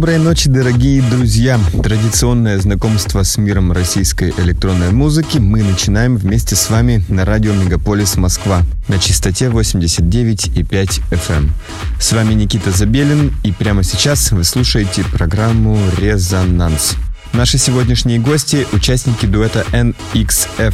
Доброй ночи, дорогие друзья! Традиционное знакомство с миром российской электронной музыки мы начинаем вместе с вами на радио Мегаполис Москва на частоте 89,5 FM. Эм. С вами Никита Забелин, и прямо сейчас вы слушаете программу «Резонанс». Наши сегодняшние гости – участники дуэта NXF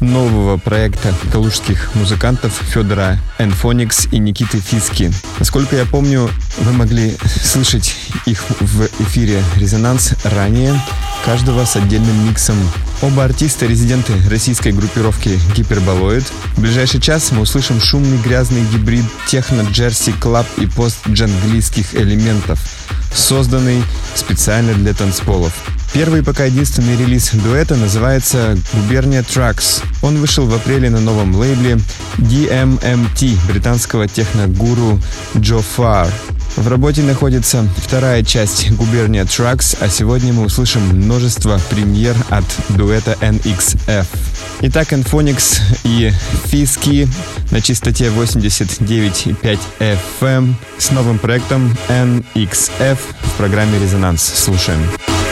нового проекта калужских музыкантов Федора Энфоникс и Никиты Фиски. Насколько я помню, вы могли слышать их в эфире «Резонанс» ранее, каждого с отдельным миксом. Оба артиста – резиденты российской группировки Гиперболоид. В ближайший час мы услышим шумный грязный гибрид техно-джерси клаб и пост-джанглийских элементов, созданный специально для танцполов. Первый пока единственный релиз дуэта называется «Губерния Tracks». Он вышел в апреле на новом лейбле DMMT британского техногуру Джо Фар. В работе находится вторая часть «Губерния Tracks», а сегодня мы услышим множество премьер от дуэта NXF. Итак, Enphonics и Фиски на частоте 89,5 FM с новым проектом NXF в программе «Резонанс». Слушаем. Слушаем.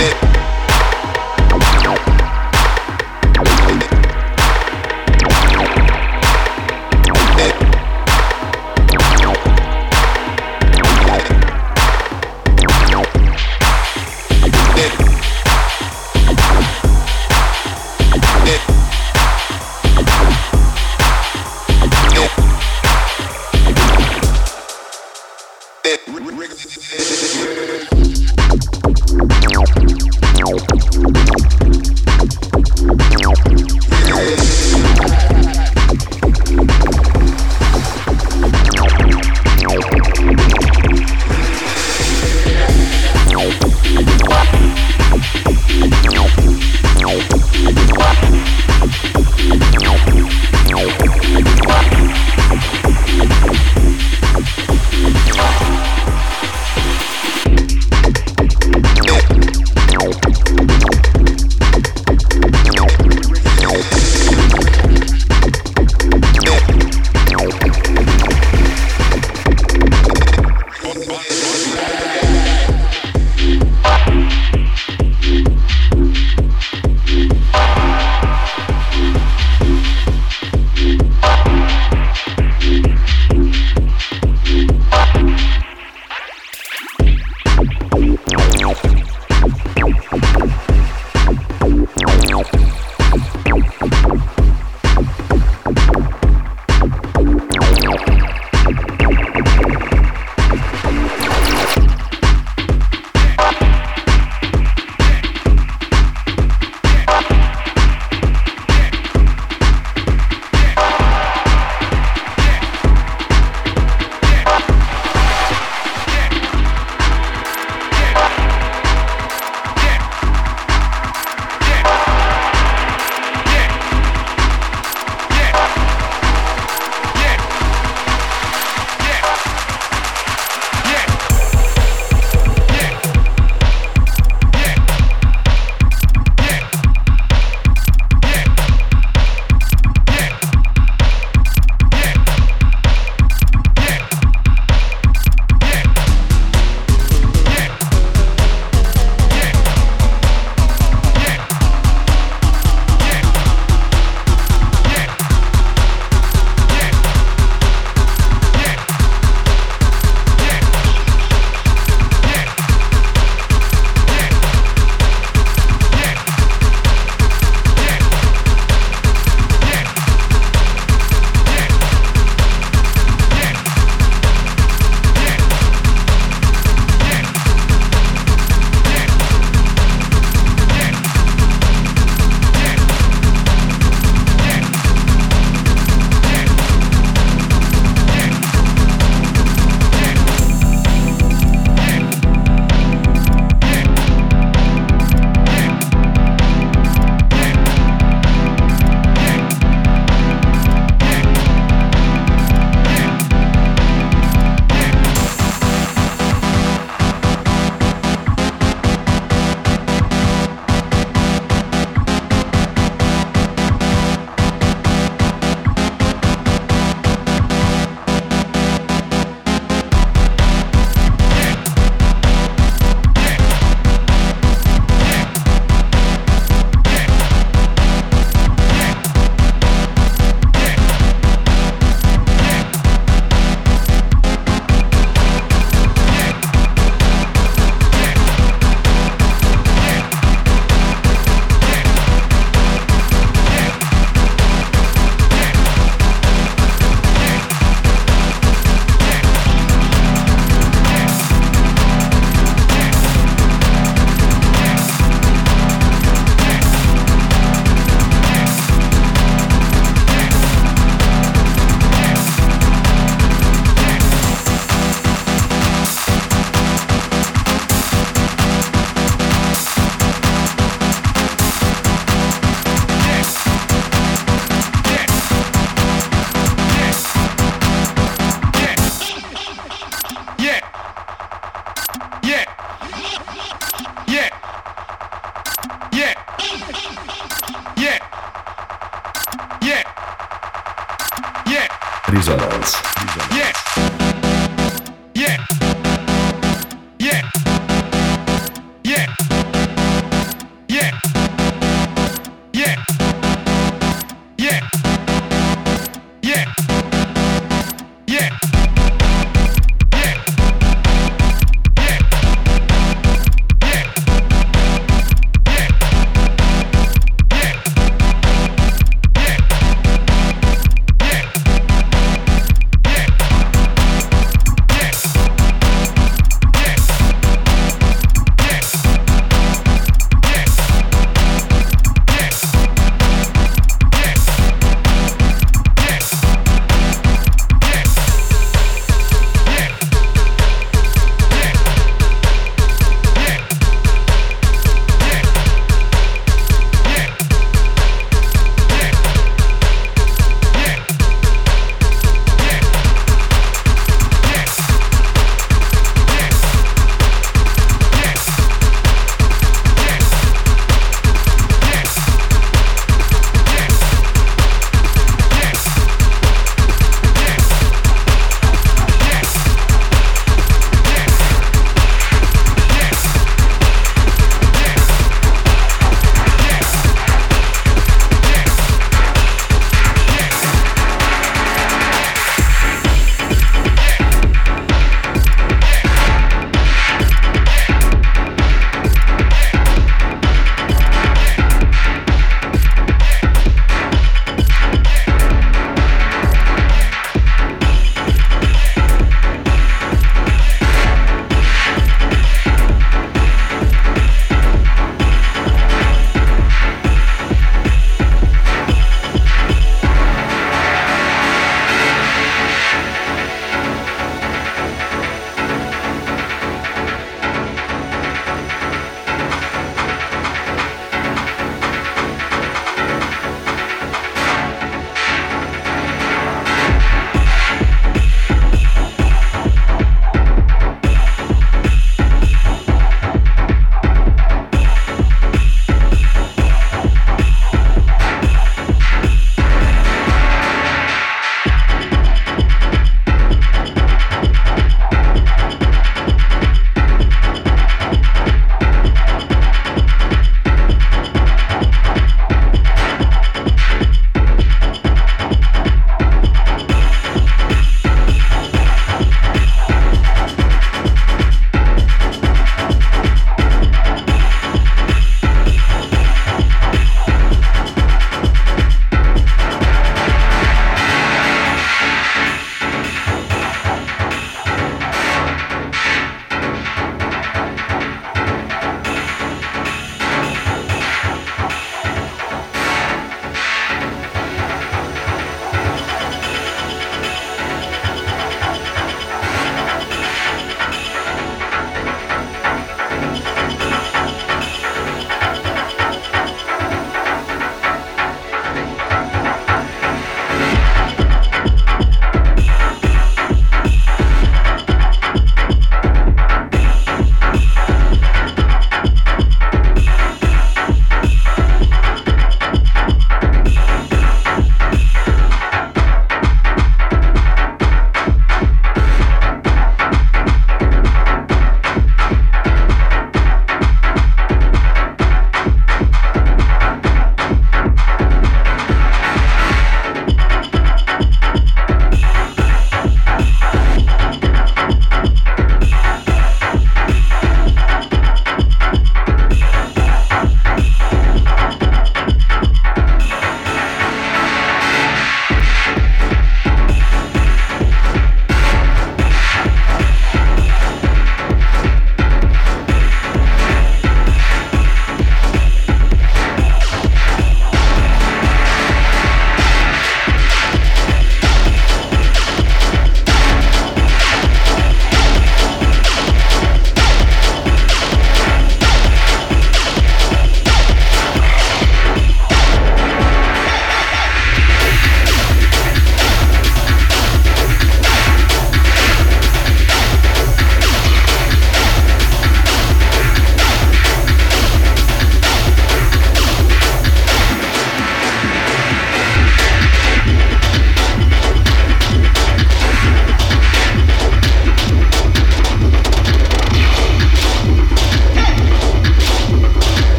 it.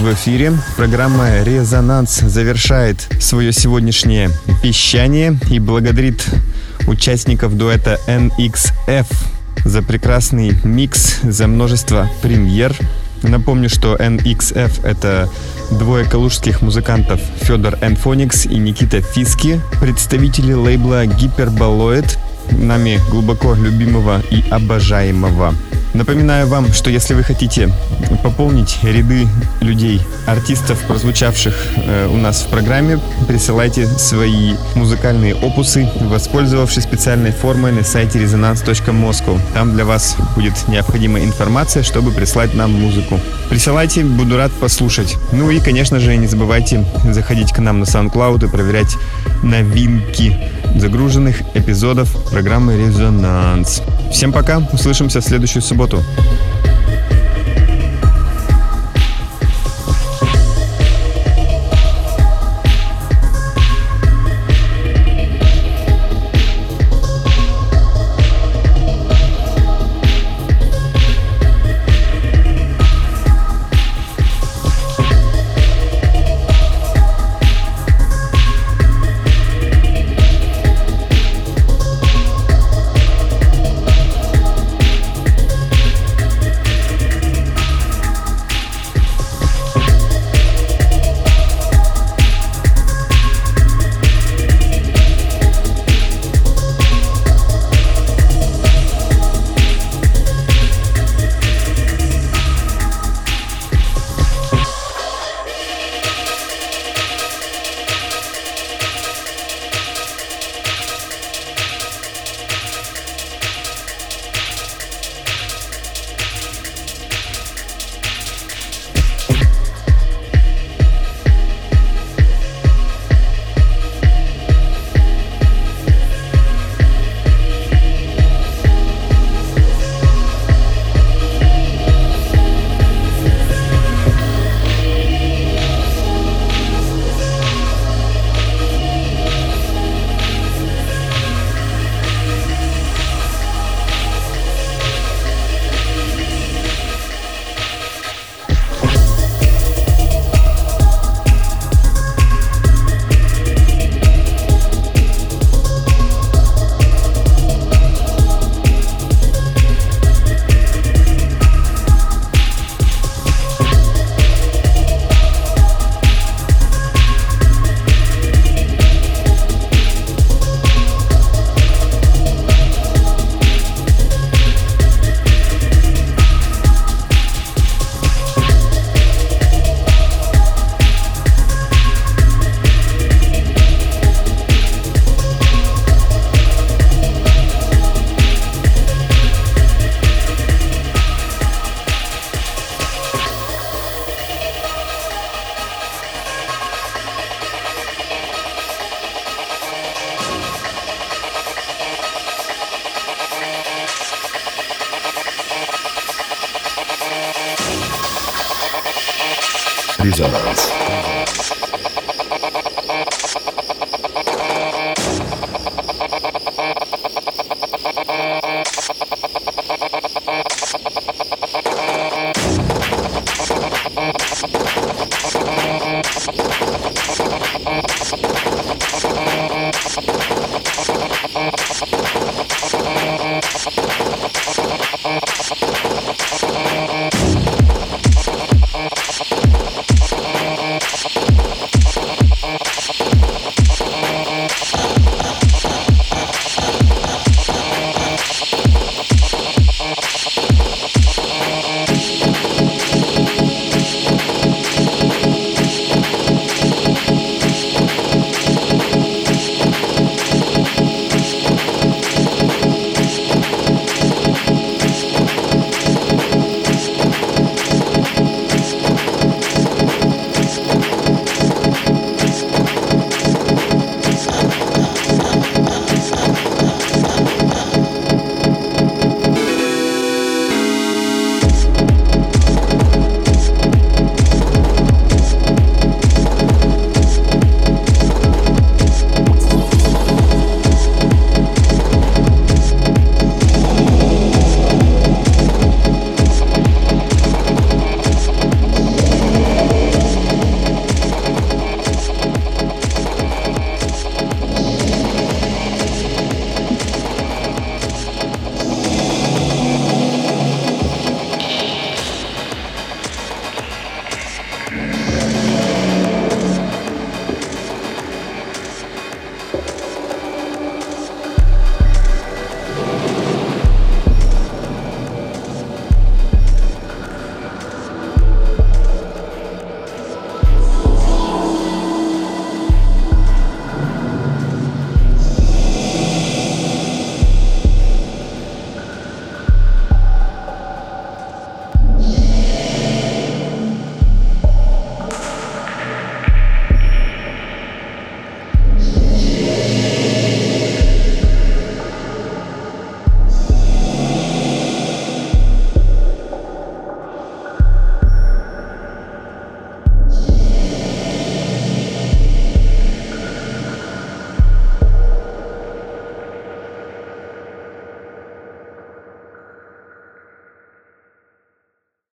В эфире. Программа «Резонанс» завершает свое сегодняшнее вещание и благодарит участников дуэта NXF за прекрасный микс, за множество премьер. Напомню, что NXF — это двое калужских музыкантов Федор Энфоникс и Никита Фиски, представители лейбла Гиперболоид, нами глубоко любимого и обожаемого Напоминаю вам, что если вы хотите пополнить ряды людей, артистов, прозвучавших э, у нас в программе, присылайте свои музыкальные опусы, воспользовавшись специальной формой на сайте resonance.moscow. Там для вас будет необходимая информация, чтобы прислать нам музыку. Присылайте, буду рад послушать. Ну и, конечно же, не забывайте заходить к нам на SoundCloud и проверять новинки загруженных эпизодов программы «Резонанс». Всем пока, услышимся в следующую субботу.